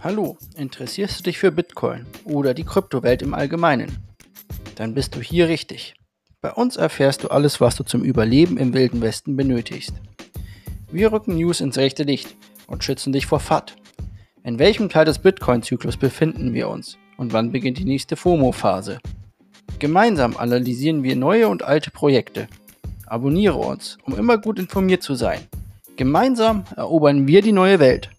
Hallo, interessierst du dich für Bitcoin oder die Kryptowelt im Allgemeinen? Dann bist du hier richtig. Bei uns erfährst du alles, was du zum Überleben im Wilden Westen benötigst. Wir rücken News ins rechte Licht und schützen dich vor FAT. In welchem Teil des Bitcoin-Zyklus befinden wir uns und wann beginnt die nächste FOMO-Phase? Gemeinsam analysieren wir neue und alte Projekte. Abonniere uns, um immer gut informiert zu sein. Gemeinsam erobern wir die neue Welt.